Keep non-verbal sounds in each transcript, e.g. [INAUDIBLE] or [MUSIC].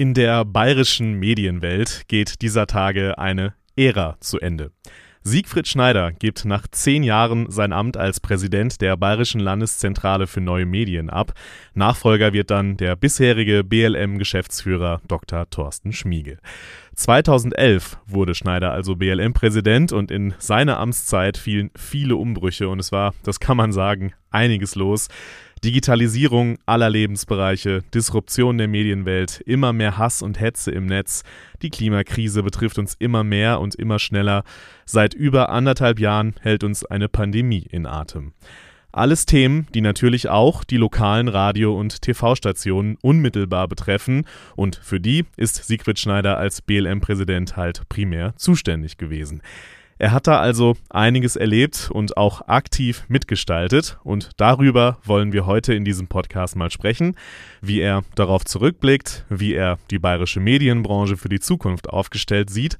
In der bayerischen Medienwelt geht dieser Tage eine Ära zu Ende. Siegfried Schneider gibt nach zehn Jahren sein Amt als Präsident der Bayerischen Landeszentrale für neue Medien ab. Nachfolger wird dann der bisherige BLM-Geschäftsführer Dr. Thorsten Schmiegel. 2011 wurde Schneider also BLM-Präsident und in seiner Amtszeit fielen viele Umbrüche und es war, das kann man sagen, einiges los. Digitalisierung aller Lebensbereiche, Disruption der Medienwelt, immer mehr Hass und Hetze im Netz. Die Klimakrise betrifft uns immer mehr und immer schneller. Seit über anderthalb Jahren hält uns eine Pandemie in Atem. Alles Themen, die natürlich auch die lokalen Radio- und TV-Stationen unmittelbar betreffen und für die ist Siegfried Schneider als BLM-Präsident halt primär zuständig gewesen. Er hat da also einiges erlebt und auch aktiv mitgestaltet und darüber wollen wir heute in diesem Podcast mal sprechen, wie er darauf zurückblickt, wie er die bayerische Medienbranche für die Zukunft aufgestellt sieht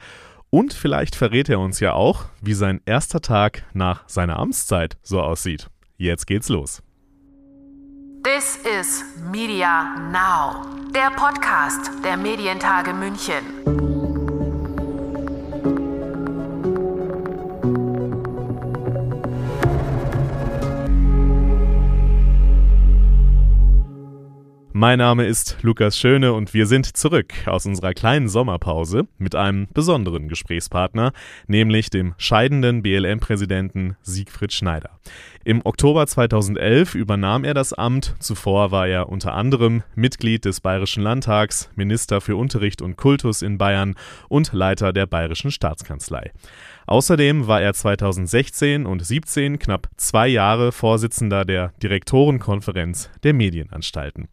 und vielleicht verrät er uns ja auch, wie sein erster Tag nach seiner Amtszeit so aussieht. Jetzt geht's los. This is Media Now, der Podcast der Medientage München. Mein Name ist Lukas Schöne und wir sind zurück aus unserer kleinen Sommerpause mit einem besonderen Gesprächspartner, nämlich dem scheidenden BLM-Präsidenten Siegfried Schneider. Im Oktober 2011 übernahm er das Amt. Zuvor war er unter anderem Mitglied des Bayerischen Landtags, Minister für Unterricht und Kultus in Bayern und Leiter der Bayerischen Staatskanzlei. Außerdem war er 2016 und 2017 knapp zwei Jahre Vorsitzender der Direktorenkonferenz der Medienanstalten.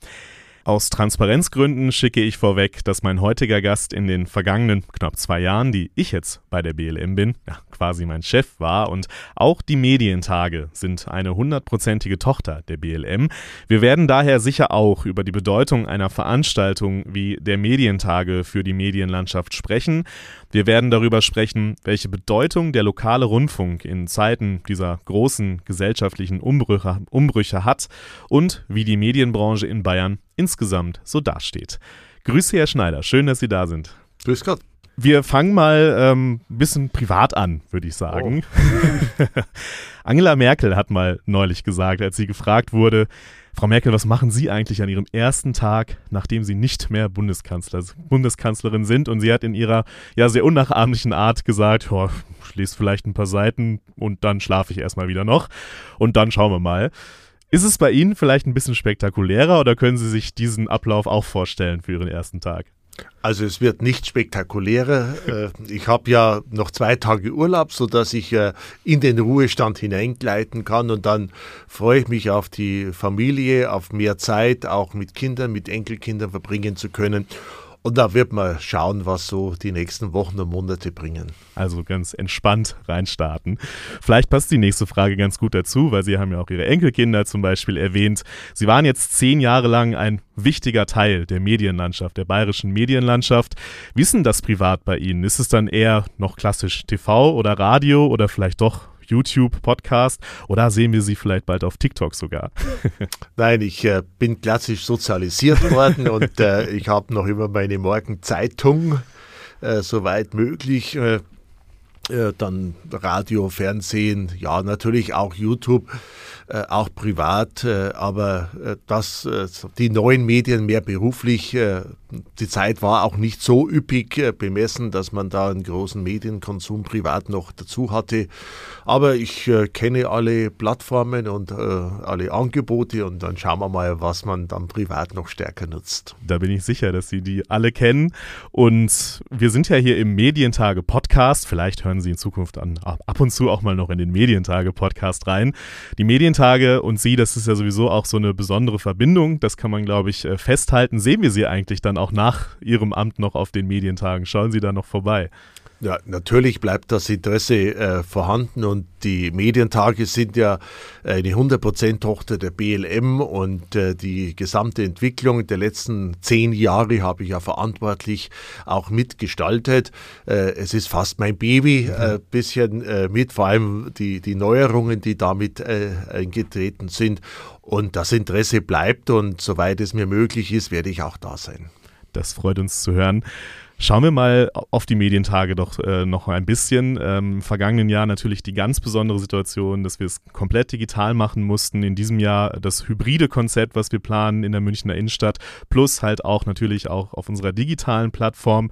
Aus Transparenzgründen schicke ich vorweg, dass mein heutiger Gast in den vergangenen knapp zwei Jahren, die ich jetzt bei der BLM bin, ja, quasi mein Chef war und auch die Medientage sind eine hundertprozentige Tochter der BLM. Wir werden daher sicher auch über die Bedeutung einer Veranstaltung wie der Medientage für die Medienlandschaft sprechen. Wir werden darüber sprechen, welche Bedeutung der lokale Rundfunk in Zeiten dieser großen gesellschaftlichen Umbrüche, Umbrüche hat und wie die Medienbranche in Bayern insgesamt so dasteht. Grüße, Herr Schneider. Schön, dass Sie da sind. Grüß Gott. Wir fangen mal ein ähm, bisschen privat an, würde ich sagen. Oh. [LAUGHS] Angela Merkel hat mal neulich gesagt, als sie gefragt wurde, Frau Merkel, was machen Sie eigentlich an Ihrem ersten Tag, nachdem Sie nicht mehr Bundeskanzler, Bundeskanzlerin sind? Und sie hat in ihrer ja sehr unnachahmlichen Art gesagt, oh, ich lese vielleicht ein paar Seiten und dann schlafe ich erstmal wieder noch und dann schauen wir mal. Ist es bei Ihnen vielleicht ein bisschen spektakulärer oder können Sie sich diesen Ablauf auch vorstellen für Ihren ersten Tag? Also es wird nicht spektakulärer. Äh, ich habe ja noch zwei Tage Urlaub, sodass ich äh, in den Ruhestand hineingleiten kann und dann freue ich mich auf die Familie, auf mehr Zeit, auch mit Kindern, mit Enkelkindern verbringen zu können. Und da wird man schauen, was so die nächsten Wochen und Monate bringen. Also ganz entspannt reinstarten. Vielleicht passt die nächste Frage ganz gut dazu, weil Sie haben ja auch Ihre Enkelkinder zum Beispiel erwähnt. Sie waren jetzt zehn Jahre lang ein wichtiger Teil der Medienlandschaft, der bayerischen Medienlandschaft. Wie ist denn das privat bei Ihnen? Ist es dann eher noch klassisch TV oder Radio oder vielleicht doch YouTube, Podcast oder sehen wir sie vielleicht bald auf TikTok sogar? [LAUGHS] Nein, ich äh, bin klassisch sozialisiert [LAUGHS] worden und äh, ich habe noch immer meine Morgenzeitung, äh, soweit möglich. Äh, dann Radio, Fernsehen, ja, natürlich auch YouTube äh, auch privat, äh, aber das, die neuen Medien mehr beruflich, die Zeit war auch nicht so üppig bemessen, dass man da einen großen Medienkonsum privat noch dazu hatte. Aber ich kenne alle Plattformen und alle Angebote und dann schauen wir mal, was man dann privat noch stärker nutzt. Da bin ich sicher, dass Sie die alle kennen. Und wir sind ja hier im Medientage Podcast. Vielleicht hören Sie in Zukunft an, ab und zu auch mal noch in den Medientage Podcast rein. Die Medien Medientage und Sie, das ist ja sowieso auch so eine besondere Verbindung. Das kann man, glaube ich, äh, festhalten. Sehen wir Sie eigentlich dann auch nach Ihrem Amt noch auf den Medientagen? Schauen Sie da noch vorbei? Ja, natürlich bleibt das Interesse äh, vorhanden und die Medientage sind ja eine 100% Tochter der BLM und äh, die gesamte Entwicklung der letzten zehn Jahre habe ich ja verantwortlich auch mitgestaltet. Äh, es ist fast mein Baby, ein äh, bisschen äh, mit, vor allem die, die Neuerungen, die damit äh, eingetreten sind. Und das Interesse bleibt und soweit es mir möglich ist, werde ich auch da sein. Das freut uns zu hören. Schauen wir mal auf die Medientage doch äh, noch ein bisschen. Ähm, Im vergangenen Jahr natürlich die ganz besondere Situation, dass wir es komplett digital machen mussten. In diesem Jahr das hybride Konzept, was wir planen in der Münchner Innenstadt, plus halt auch natürlich auch auf unserer digitalen Plattform.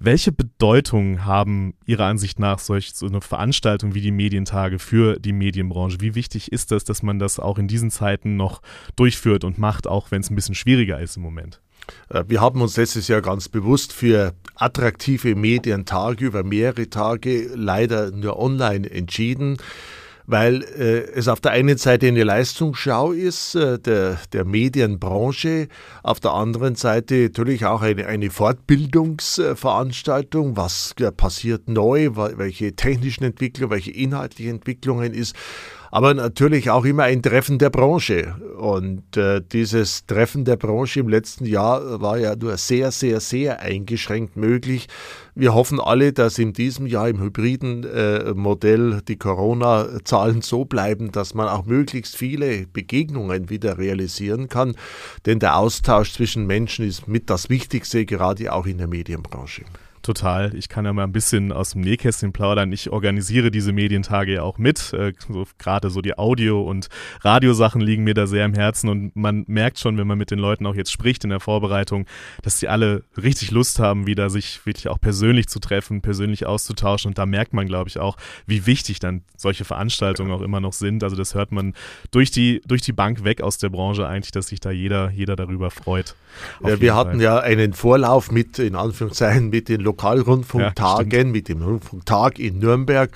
Welche Bedeutung haben Ihrer Ansicht nach solch so eine Veranstaltung wie die Medientage für die Medienbranche? Wie wichtig ist das, dass man das auch in diesen Zeiten noch durchführt und macht, auch wenn es ein bisschen schwieriger ist im Moment? Äh, wir haben uns letztes Jahr ganz bewusst für attraktive Medientage über mehrere Tage leider nur online entschieden weil äh, es auf der einen Seite eine Leistungsschau ist äh, der, der Medienbranche, auf der anderen Seite natürlich auch eine, eine Fortbildungsveranstaltung, was äh, passiert neu, welche technischen Entwicklungen, welche inhaltlichen Entwicklungen ist aber natürlich auch immer ein Treffen der Branche. Und äh, dieses Treffen der Branche im letzten Jahr war ja nur sehr, sehr, sehr eingeschränkt möglich. Wir hoffen alle, dass in diesem Jahr im hybriden äh, Modell die Corona-Zahlen so bleiben, dass man auch möglichst viele Begegnungen wieder realisieren kann. Denn der Austausch zwischen Menschen ist mit das Wichtigste, gerade auch in der Medienbranche. Total. Ich kann ja mal ein bisschen aus dem Nähkästchen plaudern. Ich organisiere diese Medientage ja auch mit. Äh, so, Gerade so die Audio- und Radiosachen liegen mir da sehr am Herzen und man merkt schon, wenn man mit den Leuten auch jetzt spricht in der Vorbereitung, dass sie alle richtig Lust haben, wieder sich wirklich auch persönlich zu treffen, persönlich auszutauschen und da merkt man, glaube ich, auch, wie wichtig dann solche Veranstaltungen auch immer noch sind. Also das hört man durch die, durch die Bank weg aus der Branche eigentlich, dass sich da jeder, jeder darüber freut. Ja, wir hatten ja einen Vorlauf mit, in Anführungszeichen, mit den Lokalrundfunktagen, ja, mit dem Rundfunktag in Nürnberg.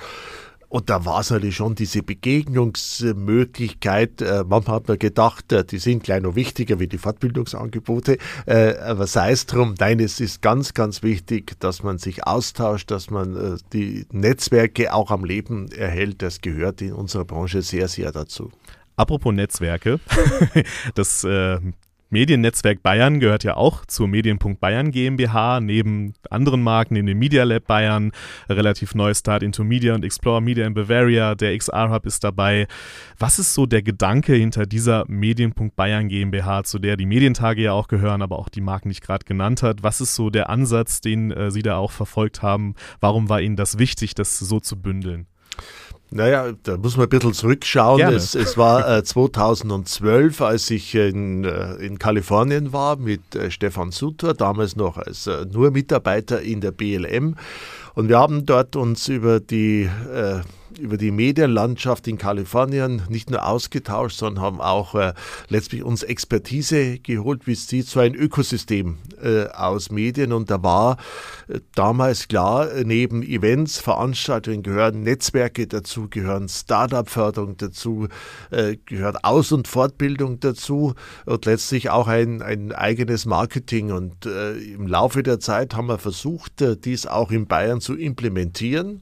Und da war es natürlich schon diese Begegnungsmöglichkeit. Äh, manchmal hat man gedacht, äh, die sind noch wichtiger wie die Fortbildungsangebote. Äh, aber sei es drum, nein, es ist ganz, ganz wichtig, dass man sich austauscht, dass man die Netzwerke auch am Leben erhält. Das gehört in unserer Branche sehr, sehr dazu. Apropos Netzwerke, [LAUGHS] das äh, Mediennetzwerk Bayern gehört ja auch zur Medienpunkt Bayern GmbH, neben anderen Marken, neben dem Media Lab Bayern, relativ neues Start into Media und Explore Media in Bavaria, der XR Hub ist dabei. Was ist so der Gedanke hinter dieser Medienpunkt Bayern GmbH, zu der die Medientage ja auch gehören, aber auch die Marken, ich gerade genannt habe? Was ist so der Ansatz, den äh, Sie da auch verfolgt haben? Warum war Ihnen das wichtig, das so zu bündeln? Naja, da muss man ein bisschen zurückschauen. Es, es, war äh, 2012, als ich in, äh, in Kalifornien war mit äh, Stefan Sutter, damals noch als äh, nur Mitarbeiter in der BLM. Und wir haben dort uns über die äh, über die Medienlandschaft in Kalifornien nicht nur ausgetauscht, sondern haben auch äh, letztlich uns Expertise geholt, wie sieht so ein Ökosystem äh, aus Medien. Und da war äh, damals klar, neben Events, Veranstaltungen gehören Netzwerke dazu, gehören Startup-Förderung dazu, äh, gehört Aus- und Fortbildung dazu und letztlich auch ein, ein eigenes Marketing. Und äh, im Laufe der Zeit haben wir versucht, äh, dies auch in Bayern zu implementieren.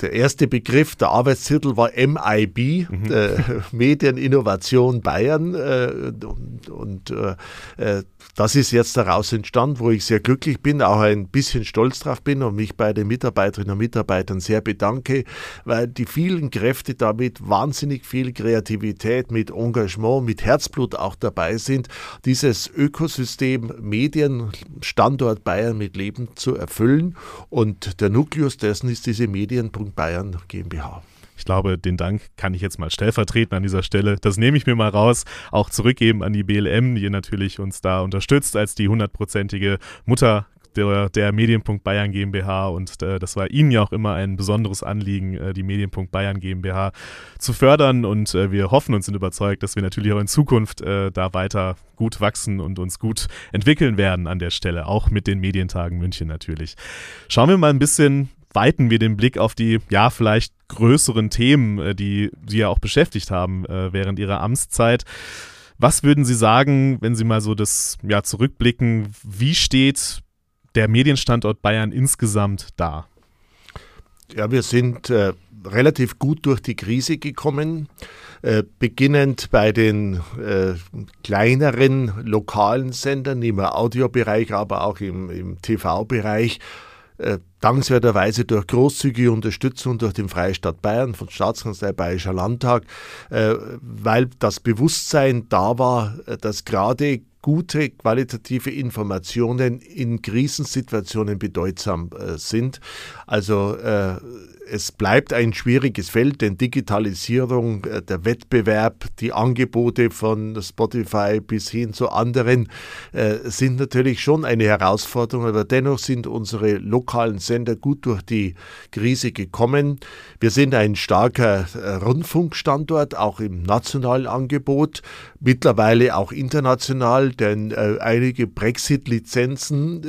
Der erste Begriff, der Arbeitstitel war MIB, mhm. äh, Medieninnovation Bayern. Äh, und, und äh, äh das ist jetzt daraus entstanden, wo ich sehr glücklich bin, auch ein bisschen stolz drauf bin und mich bei den Mitarbeiterinnen und Mitarbeitern sehr bedanke, weil die vielen Kräfte damit wahnsinnig viel Kreativität, mit Engagement, mit Herzblut auch dabei sind, dieses Ökosystem Medien, Standort Bayern mit Leben zu erfüllen. Und der Nukleus dessen ist diese Medien.Bayern GmbH. Ich glaube, den Dank kann ich jetzt mal stellvertreten an dieser Stelle. Das nehme ich mir mal raus. Auch zurückgeben an die BLM, die natürlich uns da unterstützt als die hundertprozentige Mutter der, der Medienpunkt Bayern GmbH und äh, das war Ihnen ja auch immer ein besonderes Anliegen, äh, die Medienpunkt Bayern GmbH zu fördern und äh, wir hoffen und sind überzeugt, dass wir natürlich auch in Zukunft äh, da weiter gut wachsen und uns gut entwickeln werden an der Stelle, auch mit den Medientagen München natürlich. Schauen wir mal ein bisschen weiten wir den Blick auf die, ja, vielleicht größeren Themen, äh, die Sie ja auch beschäftigt haben äh, während Ihrer Amtszeit. Was würden Sie sagen, wenn Sie mal so das ja, zurückblicken, wie steht der Medienstandort Bayern insgesamt da? Ja, wir sind äh, relativ gut durch die Krise gekommen, äh, beginnend bei den äh, kleineren lokalen Sendern im Audiobereich, aber auch im, im TV-Bereich. Dankenswerterweise durch großzügige Unterstützung durch den Freistaat Bayern von Staatskanzlei Bayerischer Landtag, äh, weil das Bewusstsein da war, äh, dass gerade gute qualitative Informationen in Krisensituationen bedeutsam äh, sind. Also es bleibt ein schwieriges Feld, denn Digitalisierung, der Wettbewerb, die Angebote von Spotify bis hin zu anderen sind natürlich schon eine Herausforderung, aber dennoch sind unsere lokalen Sender gut durch die Krise gekommen. Wir sind ein starker äh, Rundfunkstandort, auch im nationalen Angebot, mittlerweile auch international, denn einige Brexit-Lizenzen,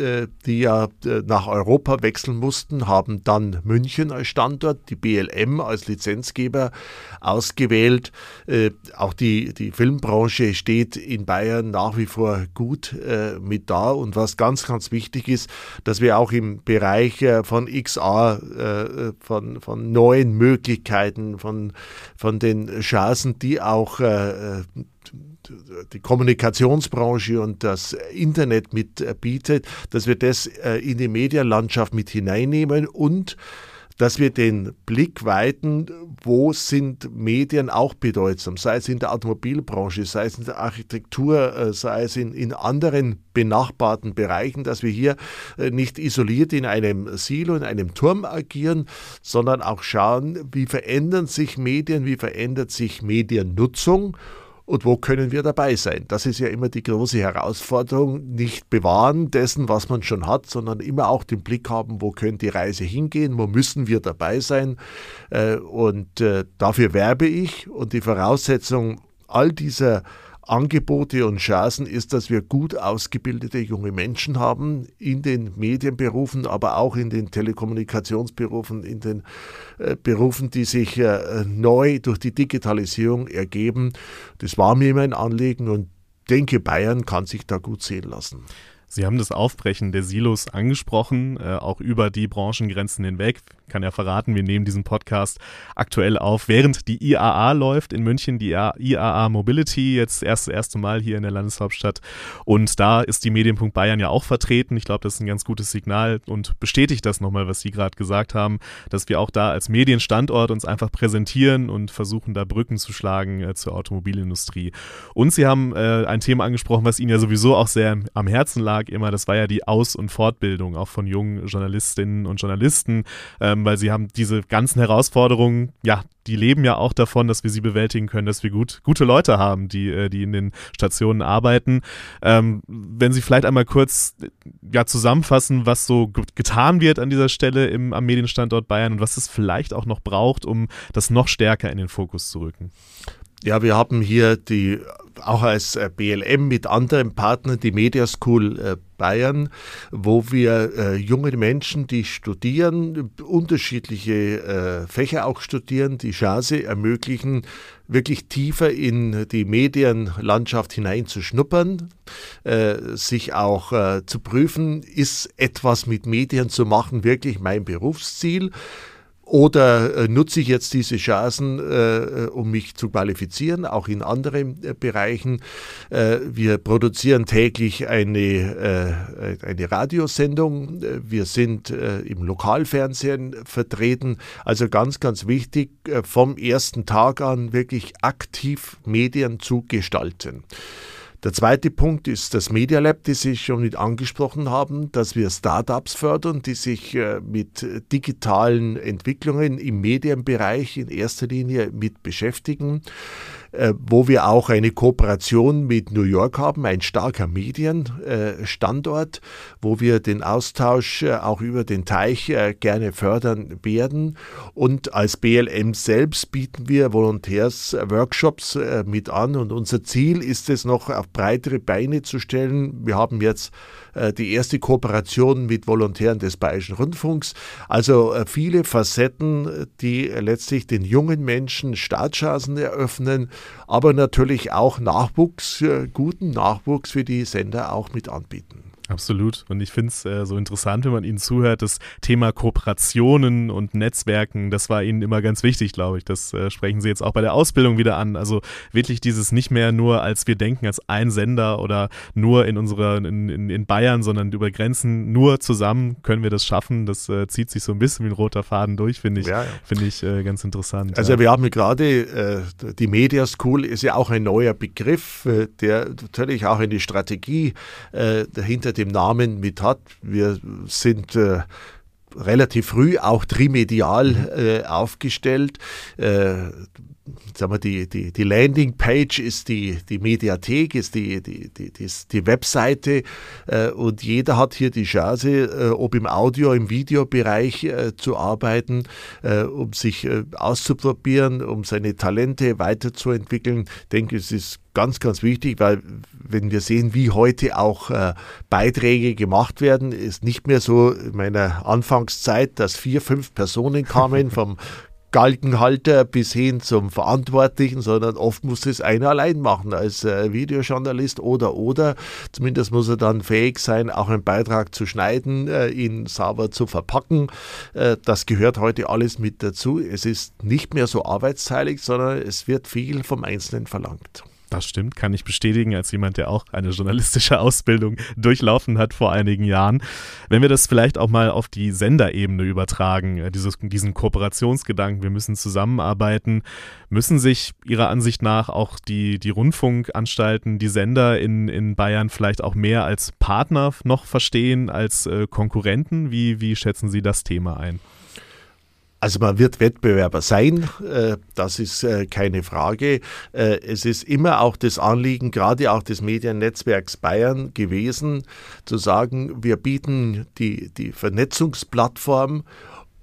die ja nach Europa wechseln mussten, haben dann München als Standort die BLM als Lizenzgeber ausgewählt. Äh, auch die, die Filmbranche steht in Bayern nach wie vor gut äh, mit da. Und was ganz, ganz wichtig ist, dass wir auch im Bereich äh, von XA, äh, von, von neuen Möglichkeiten, von, von den Chancen, die auch äh, die Kommunikationsbranche und das Internet mit bietet, dass wir das in die Medienlandschaft mit hineinnehmen und dass wir den Blick weiten, wo sind Medien auch bedeutsam, sei es in der Automobilbranche, sei es in der Architektur, äh, sei es in, in anderen benachbarten Bereichen, dass wir hier äh, nicht isoliert in einem Silo, in einem Turm agieren, sondern auch schauen, wie verändern sich Medien, wie verändert sich Mediennutzung und wo können wir dabei sein? Das ist ja immer die große Herausforderung, nicht bewahren dessen, was man schon hat, sondern immer auch den Blick haben, wo könnte die Reise hingehen, wo müssen wir dabei sein. Äh, und äh, dafür werbe ich und die Voraussetzung all dieser Angebote und Chancen ist, dass wir gut ausgebildete junge Menschen haben in den Medienberufen, aber auch in den Telekommunikationsberufen, in den äh, Berufen, die sich äh, neu durch die Digitalisierung ergeben. Das war mir immer ein Anliegen und denke, Bayern kann sich da gut sehen lassen. Sie haben das Aufbrechen der Silos angesprochen, äh, auch über die Branchengrenzen hinweg kann ja verraten, wir nehmen diesen Podcast aktuell auf, während die IAA läuft in München, die IAA Mobility, jetzt erst das erste Mal hier in der Landeshauptstadt. Und da ist die Medienpunkt Bayern ja auch vertreten. Ich glaube, das ist ein ganz gutes Signal und bestätigt das nochmal, was Sie gerade gesagt haben, dass wir auch da als Medienstandort uns einfach präsentieren und versuchen, da Brücken zu schlagen äh, zur Automobilindustrie. Und Sie haben äh, ein Thema angesprochen, was Ihnen ja sowieso auch sehr am Herzen lag, immer, das war ja die Aus- und Fortbildung, auch von jungen Journalistinnen und Journalisten. Ähm, weil sie haben diese ganzen Herausforderungen, ja, die leben ja auch davon, dass wir sie bewältigen können, dass wir gut, gute Leute haben, die, äh, die in den Stationen arbeiten. Ähm, wenn Sie vielleicht einmal kurz ja, zusammenfassen, was so getan wird an dieser Stelle im, am Medienstandort Bayern und was es vielleicht auch noch braucht, um das noch stärker in den Fokus zu rücken. Ja, wir haben hier die auch als äh, BLM mit anderen Partnern die Media School äh, Bayern, wo wir äh, junge Menschen, die studieren, unterschiedliche Fächer auch studieren, die Chance ermöglichen, wirklich tiefer in die Medienlandschaft hineinzuschnuppern, sich auch zu prüfen, ist etwas mit Medien zu machen wirklich mein Berufsziel? Oder äh, nutze ich jetzt diese Chancen, äh, äh, um mich zu qualifizieren, auch in anderen Bereichen? Wir produzieren täglich eine, eine Radiosendung. Wir sind im Lokalfernsehen vertreten. Also ganz, ganz wichtig, vom ersten Tag an wirklich aktiv Medien zu gestalten. Der zweite Punkt ist das Media Lab, das Sie schon mit angesprochen haben, dass wir Startups fördern, die sich äh, mit digitalen Entwicklungen im Medienbereich in erster Linie mit beschäftigen. Äh, wo wir auch eine Kooperation mit New York haben, ein starker Medienstandort, wo wir den Austausch äh, auch über den Teich äh, gerne fördern werden. Und als BLM selbst bieten wir Volontärsworkshops mit an und unser Ziel ist es noch auf breitere Beine zu stellen. Wir haben jetzt die erste Kooperation mit Volontären des Bayerischen Rundfunks. Also viele Facetten, die letztlich den jungen Menschen Startchancen eröffnen, aber natürlich auch Nachwuchs, guten Nachwuchs für die Sender auch mit anbieten. Absolut. Und ich finde es äh, so interessant, wenn man Ihnen zuhört, das Thema Kooperationen und Netzwerken, das war Ihnen immer ganz wichtig, glaube ich. Das äh, sprechen Sie jetzt auch bei der Ausbildung wieder an. Also wirklich dieses nicht mehr nur als wir denken als ein Sender oder nur in unserer, in, in, in Bayern, sondern über Grenzen, nur zusammen können wir das schaffen. Das äh, zieht sich so ein bisschen wie ein roter Faden durch, finde ich, ja, ja. Finde ich äh, ganz interessant. Also ja. wir haben gerade, äh, die Media School ist ja auch ein neuer Begriff, äh, der natürlich auch eine Strategie dahinter dem Namen mit hat. Wir sind äh, relativ früh auch trimedial äh, aufgestellt. Äh, sagen wir, die, die, die Landingpage ist die, die Mediathek, ist die, die, die, die, die Webseite äh, und jeder hat hier die Chance, äh, ob im Audio-, im Videobereich äh, zu arbeiten, äh, um sich äh, auszuprobieren, um seine Talente weiterzuentwickeln. Ich denke, es ist ganz, ganz wichtig, weil wenn wir sehen, wie heute auch äh, Beiträge gemacht werden, ist nicht mehr so in meiner Anfangszeit, dass vier, fünf Personen kamen vom [LAUGHS] Galgenhalter bis hin zum Verantwortlichen, sondern oft muss es einer allein machen als äh, Videojournalist oder oder zumindest muss er dann fähig sein, auch einen Beitrag zu schneiden, äh, ihn sauber zu verpacken. Äh, das gehört heute alles mit dazu. Es ist nicht mehr so arbeitsteilig, sondern es wird viel vom Einzelnen verlangt. Das stimmt, kann ich bestätigen, als jemand, der auch eine journalistische Ausbildung durchlaufen hat vor einigen Jahren. Wenn wir das vielleicht auch mal auf die Senderebene übertragen, äh, dieses, diesen Kooperationsgedanken, wir müssen zusammenarbeiten, müssen sich Ihrer Ansicht nach auch die, die Rundfunkanstalten, die Sender in, in Bayern vielleicht auch mehr als Partner noch verstehen, als äh, Konkurrenten? Wie, wie schätzen Sie das Thema ein? Also man wird Wettbewerber sein, äh, das ist äh, keine Frage. Äh, es ist immer auch das Anliegen, gerade auch des Mediennetzwerks Bayern gewesen, zu sagen, wir bieten die, die Vernetzungsplattform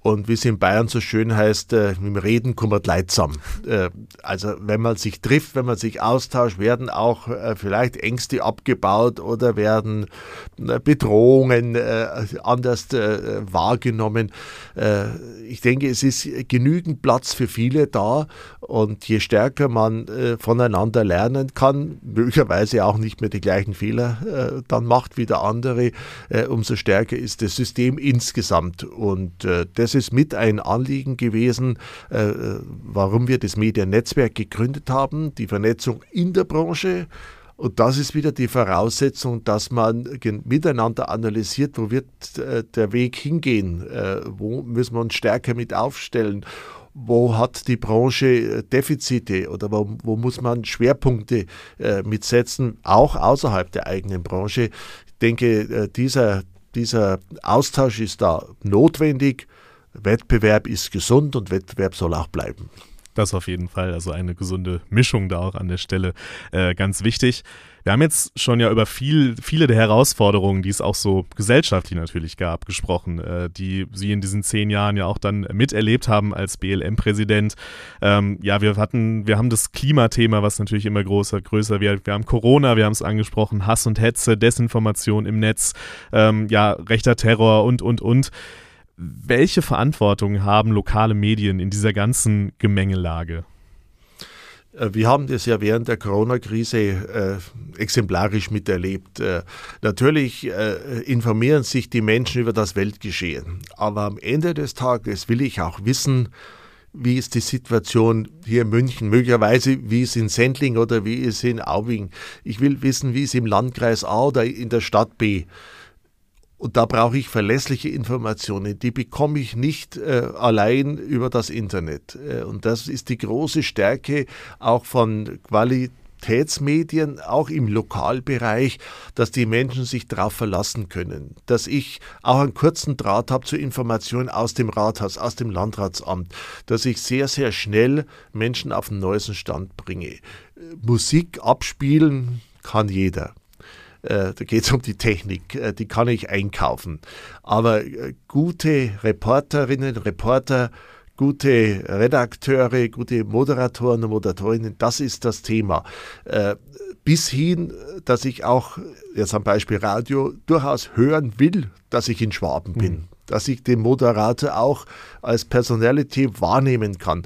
und wie es in Bayern so schön heißt, äh, mit dem Reden kummert leidsam. Äh, also wenn man sich trifft, wenn man sich austauscht, werden auch äh, vielleicht Ängste abgebaut oder werden äh, Bedrohungen äh, anders äh, wahrgenommen. ich denke, es ist genügend Platz für viele da und je stärker man voneinander lernen kann, möglicherweise auch nicht mehr die gleichen Fehler dann macht wie der andere, umso stärker ist das System insgesamt. Und das ist mit ein Anliegen gewesen, äh, warum wir das Mediennetzwerk gegründet haben, die Vernetzung in der Branche. Und das ist wieder die Voraussetzung, dass man miteinander analysiert, wo wird äh, der Weg hingehen, äh, wo müssen wir uns stärker mit aufstellen wo hat die Branche äh, Defizite oder wo, wo muss man Schwerpunkte äh, mitsetzen, auch außerhalb der eigenen Branche. Ich denke, äh, dieser, dieser Austausch ist da notwendig Wettbewerb ist gesund und Wettbewerb soll auch bleiben. Das auf jeden Fall. Also eine gesunde Mischung da auch an der Stelle äh, ganz wichtig. Wir haben jetzt schon ja über viel, viele der Herausforderungen, die es auch so gesellschaftlich natürlich gab, gesprochen, äh, die Sie in diesen zehn Jahren ja auch dann miterlebt haben als BLM-Präsident. Ähm, ja, wir hatten, wir haben das Klimathema, was natürlich immer größer, größer wird. Wir haben Corona, wir haben es angesprochen, Hass und Hetze, Desinformation im Netz, ähm, ja, rechter Terror und, und, und. Welche Verantwortung haben lokale Medien in dieser ganzen Gemengelage? Äh, wir haben das ja während der Corona-Krise äh, exemplarisch miterlebt. Äh, natürlich äh, informieren sich die Menschen über das Weltgeschehen. Aber am Ende des Tages will ich auch wissen, wie ist die Situation hier in München, möglicherweise wie es in Sendling oder wie es in Aubing. Ich will wissen, wie es im Landkreis A oder in der Stadt B und da brauche ich verlässliche Informationen. Die bekomme ich nicht äh, allein über das Internet. Äh, und das ist die große Stärke auch von Qualitätsmedien, auch im Lokalbereich, dass die Menschen sich darauf verlassen können. Dass ich auch einen kurzen Draht habe zu Informationen aus dem Rathaus, aus dem Landratsamt. Dass ich sehr, sehr schnell Menschen auf den neuesten Stand bringe. Musik abspielen kann jeder. Äh, da geht es um die Technik, äh, die kann ich einkaufen. Aber äh, gute Reporterinnen, Reporter, gute Redakteure, gute Moderatoren und Moderatorinnen, das ist das Thema. Bis hin, dass ich auch, jetzt am Beispiel Radio, durchaus hören will, dass ich in Schwaben bin. Mhm. Dass ich den Moderator auch als Personality wahrnehmen kann.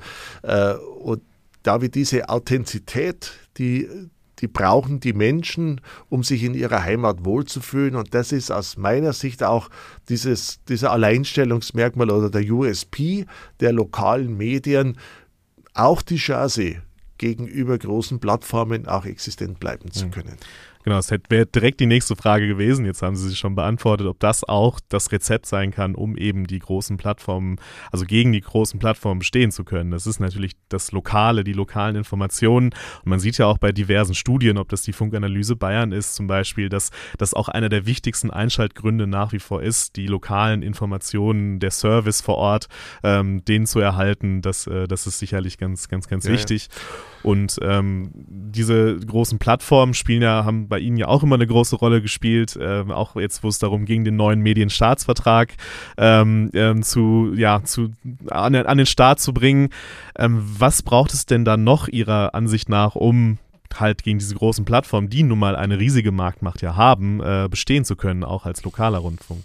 Und da wir diese Authentizität, die die brauchen die Menschen, um sich in ihrer Heimat wohlzufühlen. Und das ist aus meiner Sicht auch dieses, dieser Alleinstellungsmerkmal oder der USP der lokalen Medien, auch die Chance, gegenüber großen Plattformen auch existent bleiben zu können. Genau, das wäre direkt die nächste Frage gewesen. Jetzt haben Sie sich schon beantwortet, ob das auch das Rezept sein kann, um eben die großen Plattformen, also gegen die großen Plattformen bestehen zu können. Das ist natürlich das Lokale, die lokalen Informationen. Und man sieht ja auch bei diversen Studien, ob das die Funkanalyse Bayern ist zum Beispiel, dass das auch einer der wichtigsten Einschaltgründe nach wie vor ist, die lokalen Informationen, der Service vor Ort, ähm, den zu erhalten. Das, äh, das ist sicherlich ganz, ganz, ganz ja, wichtig. Ja. Und ähm, diese großen Plattformen spielen ja, haben bei Ihnen ja auch immer eine große Rolle gespielt, äh, auch jetzt, wo es darum ging, den neuen Medienstaatsvertrag ähm, ähm, zu, ja, zu, an, an, den Staat zu bringen. Ähm, was braucht es denn da noch Ihrer Ansicht nach, um halt gegen diese großen Plattformen, die nun mal eine riesige Marktmacht ja haben, äh, bestehen zu können, auch als lokaler Rundfunk?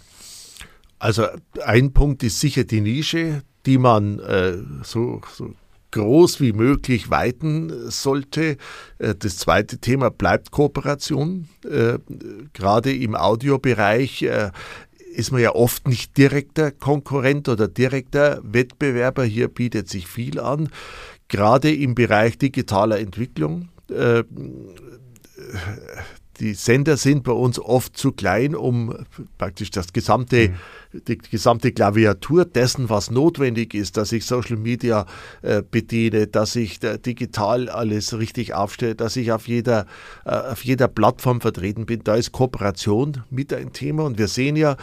Also ein Punkt ist sicher die Nische, die man äh, so, so groß wie möglich weiten sollte. Äh, das zweite Thema bleibt Kooperation. Äh, gerade im Audiobereich äh, ist man ja oft nicht direkter Konkurrent oder direkter Wettbewerber. Hier bietet sich viel an. Gerade im Bereich digitaler Entwicklung die Sender sind bei uns oft zu klein, um praktisch das gesamte, mhm. die gesamte Klaviatur dessen, was notwendig ist, dass ich Social Media äh, bediene, dass ich äh, digital alles richtig aufstelle, dass ich auf jeder, äh, auf jeder Plattform vertreten bin. Da ist Kooperation mit ein Thema und wir sehen ja,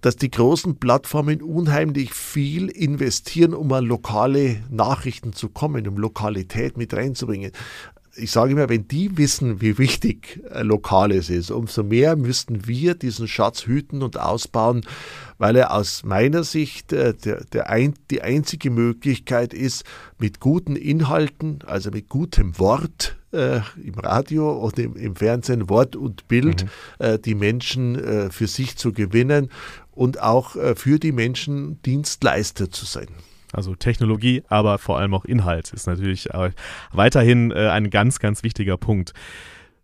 dass die großen Plattformen unheimlich viel investieren, um an lokale Nachrichten zu kommen, um Lokalität mit reinzubringen ich sage immer, wenn die wissen, wie wichtig äh, Lokales ist, umso mehr müssten wir diesen Schatz hüten und ausbauen, weil er aus meiner Sicht äh, der, der ein, die einzige Möglichkeit ist, mit guten Inhalten, also mit gutem Wort äh, im Radio und im, im, Fernsehen, Wort und Bild, mhm. äh, die Menschen äh, für sich zu gewinnen und auch äh, für die Menschen Dienstleister zu sein. Also Technologie, aber vor allem auch Inhalt ist natürlich äh, weiterhin äh, ein ganz, ganz wichtiger Punkt.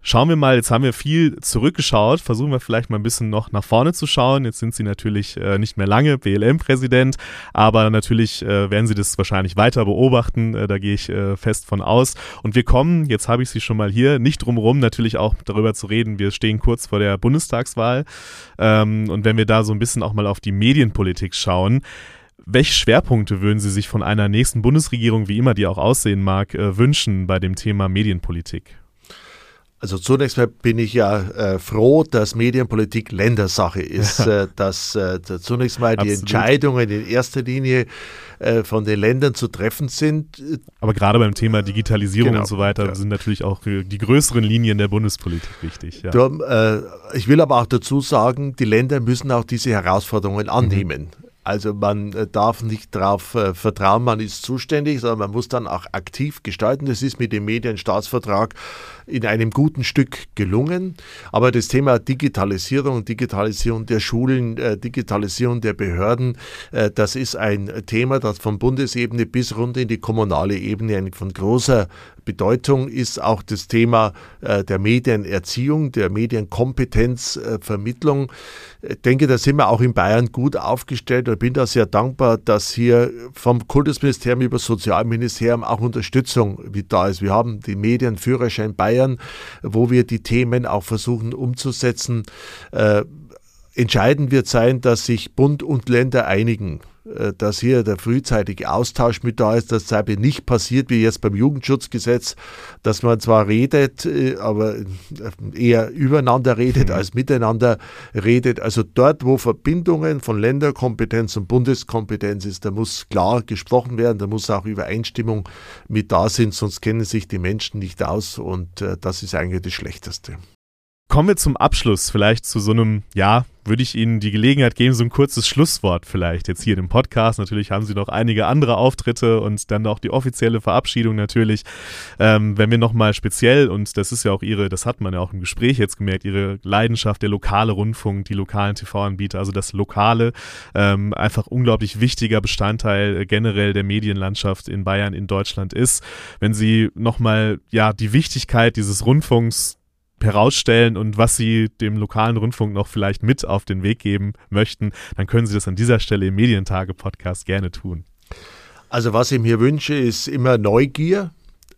Schauen wir mal, jetzt haben wir viel zurückgeschaut, versuchen wir vielleicht mal ein bisschen noch nach vorne zu schauen. Jetzt sind Sie natürlich äh, nicht mehr lange BLM-Präsident, aber natürlich werden Sie das wahrscheinlich weiter beobachten, da gehe ich fest von aus. Und wir kommen, jetzt habe ich Sie schon mal hier, nicht drumherum natürlich auch darüber zu reden, wir stehen kurz vor der Bundestagswahl ähm, und wenn wir da so ein bisschen auch mal auf die Medienpolitik schauen, welche Schwerpunkte würden Sie sich von einer nächsten Bundesregierung, wie immer die auch aussehen mag, äh, wünschen bei dem Thema Medienpolitik? Also zunächst mal bin ich ja äh, froh, dass Medienpolitik Ländersache ist, ja. äh, dass äh, zunächst mal die Entscheidungen in erster Linie äh, von den Ländern zu treffen sind. Aber gerade beim Thema Digitalisierung genau, und so weiter ja. sind natürlich auch die größeren Linien der Bundespolitik wichtig. Ja. Darum, äh, ich will aber auch dazu sagen, die Länder müssen auch diese Herausforderungen annehmen. Mhm. Also man äh, darf nicht darauf äh, vertrauen, man ist zuständig, sondern man muss dann auch aktiv gestalten. Das ist mit dem Medienstaatsvertrag in einem guten Stück gelungen. Aber das Thema Digitalisierung, Digitalisierung der Schulen, äh, Digitalisierung der Behörden, das ist ein Thema, das von Bundesebene bis runter in die kommunale Ebene von großer Bedeutung ist auch das Thema der Medienerziehung, der Medienkompetenzvermittlung. Ich denke, da sind wir auch in Bayern gut aufgestellt und bin da sehr dankbar, dass hier vom Kultusministerium über das Sozialministerium auch Unterstützung da ist. Wir haben den Medienführerschein Bayern, wo wir die Themen auch versuchen umzusetzen. Äh, entscheidend wird sein, dass sich Bund und Länder einigen dass hier der frühzeitige Austausch mit da ist, dass es eben nicht passiert wie jetzt beim Jugendschutzgesetz, dass man zwar redet, äh, aber äh, eher übereinander redet mhm. als miteinander redet. Also dort, wo Verbindungen von Länderkompetenz und Bundeskompetenz ist, da muss klar gesprochen werden, da muss auch Übereinstimmung mit da sein, sonst kennen sich die Menschen nicht aus und das ist eigentlich das Schlechteste. Kommen wir zum Abschluss, vielleicht zu so einem, ja, würde ich Ihnen die Gelegenheit geben, so ein kurzes Schlusswort vielleicht jetzt hier im Podcast. Natürlich haben Sie noch einige andere Auftritte und dann auch die offizielle Verabschiedung natürlich. Ähm, wenn wir nochmal speziell, und das ist ja auch Ihre, das hat man ja auch im Gespräch jetzt gemerkt, Ihre Leidenschaft, der lokale Rundfunk, die lokalen TV-Anbieter, also das Lokale, ähm, einfach unglaublich wichtiger Bestandteil generell der Medienlandschaft in Bayern, in Deutschland ist. Wenn Sie nochmal, ja, die Wichtigkeit dieses Rundfunks herausstellen und was Sie dem lokalen Rundfunk noch vielleicht mit auf den Weg geben möchten, dann können Sie das an dieser Stelle im Medientage-Podcast gerne tun. Also was ich mir wünsche, ist immer Neugier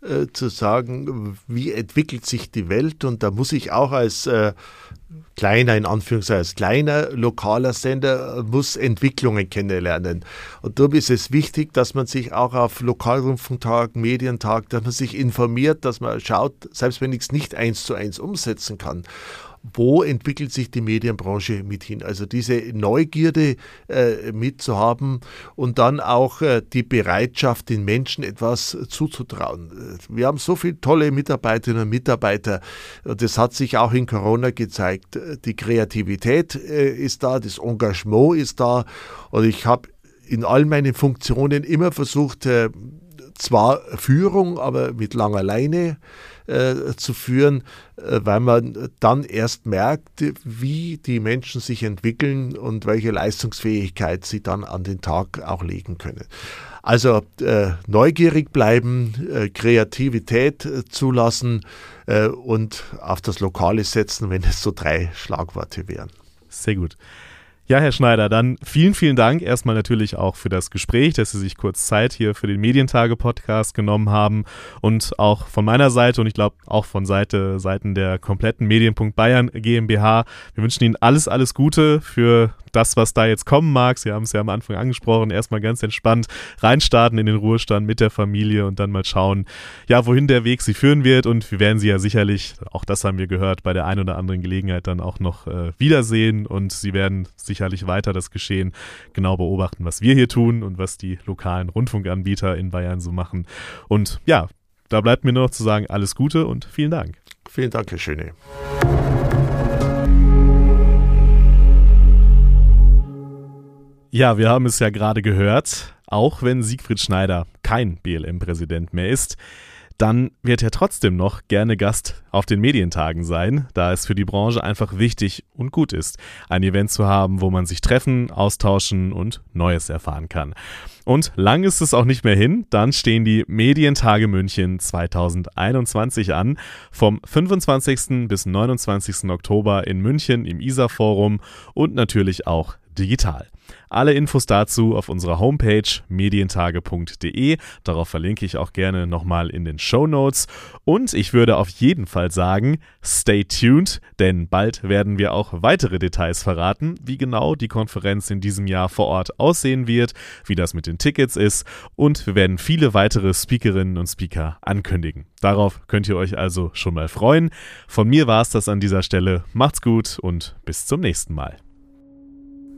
äh, zu sagen, wie entwickelt sich die Welt und da muss ich auch als äh, kleiner, in Anführungszeichen, als kleiner lokaler Sender äh, muss Entwicklungen kennenlernen. Und darum ist es wichtig, dass man sich auch auf Lokalrundfunktag, Medientag, dass man sich informiert, dass man schaut, selbst wenn ich es nicht eins zu eins umsetzen kann wo entwickelt sich die Medienbranche mit hin. Also diese Neugierde äh, mitzuhaben und dann auch äh, die Bereitschaft, den Menschen etwas zuzutrauen. Wir haben so viele tolle Mitarbeiterinnen und Mitarbeiter. Das hat sich auch in Corona gezeigt. Die Kreativität äh, ist da, das Engagement ist da. Und ich habe in all meinen Funktionen immer versucht, äh, zwar Führung, aber mit langer Leine äh, zu führen, äh, weil man dann erst merkt, wie die Menschen sich entwickeln und welche Leistungsfähigkeit sie dann an den Tag auch legen können. Also äh, neugierig bleiben, äh, Kreativität äh, zulassen äh, und auf das Lokale setzen, wenn es so drei Schlagworte wären. Sehr gut. Ja, Herr Schneider, dann vielen, vielen Dank erstmal natürlich auch für das Gespräch, dass Sie sich kurz Zeit hier für den Medientage-Podcast genommen haben und auch von meiner Seite und ich glaube auch von Seite, Seiten der kompletten Medienpunkt Bayern GmbH. Wir wünschen Ihnen alles, alles Gute für das, was da jetzt kommen mag. Sie haben es ja am Anfang angesprochen, erstmal ganz entspannt reinstarten in den Ruhestand mit der Familie und dann mal schauen, ja, wohin der Weg sie führen wird. Und wir werden sie ja sicherlich, auch das haben wir gehört, bei der einen oder anderen Gelegenheit dann auch noch äh, wiedersehen und sie werden sicherlich weiter das Geschehen genau beobachten, was wir hier tun und was die lokalen Rundfunkanbieter in Bayern so machen. Und ja, da bleibt mir nur noch zu sagen, alles Gute und vielen Dank. Vielen Dank, Herr Schöne. Ja, wir haben es ja gerade gehört. Auch wenn Siegfried Schneider kein BLM-Präsident mehr ist, dann wird er trotzdem noch gerne Gast auf den Medientagen sein, da es für die Branche einfach wichtig und gut ist, ein Event zu haben, wo man sich treffen, austauschen und Neues erfahren kann. Und lang ist es auch nicht mehr hin, dann stehen die Medientage München 2021 an, vom 25. bis 29. Oktober in München im ISA Forum und natürlich auch digital. Alle Infos dazu auf unserer Homepage medientage.de. Darauf verlinke ich auch gerne nochmal in den Show Notes. Und ich würde auf jeden Fall sagen, stay tuned, denn bald werden wir auch weitere Details verraten, wie genau die Konferenz in diesem Jahr vor Ort aussehen wird, wie das mit den Tickets ist und wir werden viele weitere Speakerinnen und Speaker ankündigen. Darauf könnt ihr euch also schon mal freuen. Von mir war es das an dieser Stelle. Macht's gut und bis zum nächsten Mal.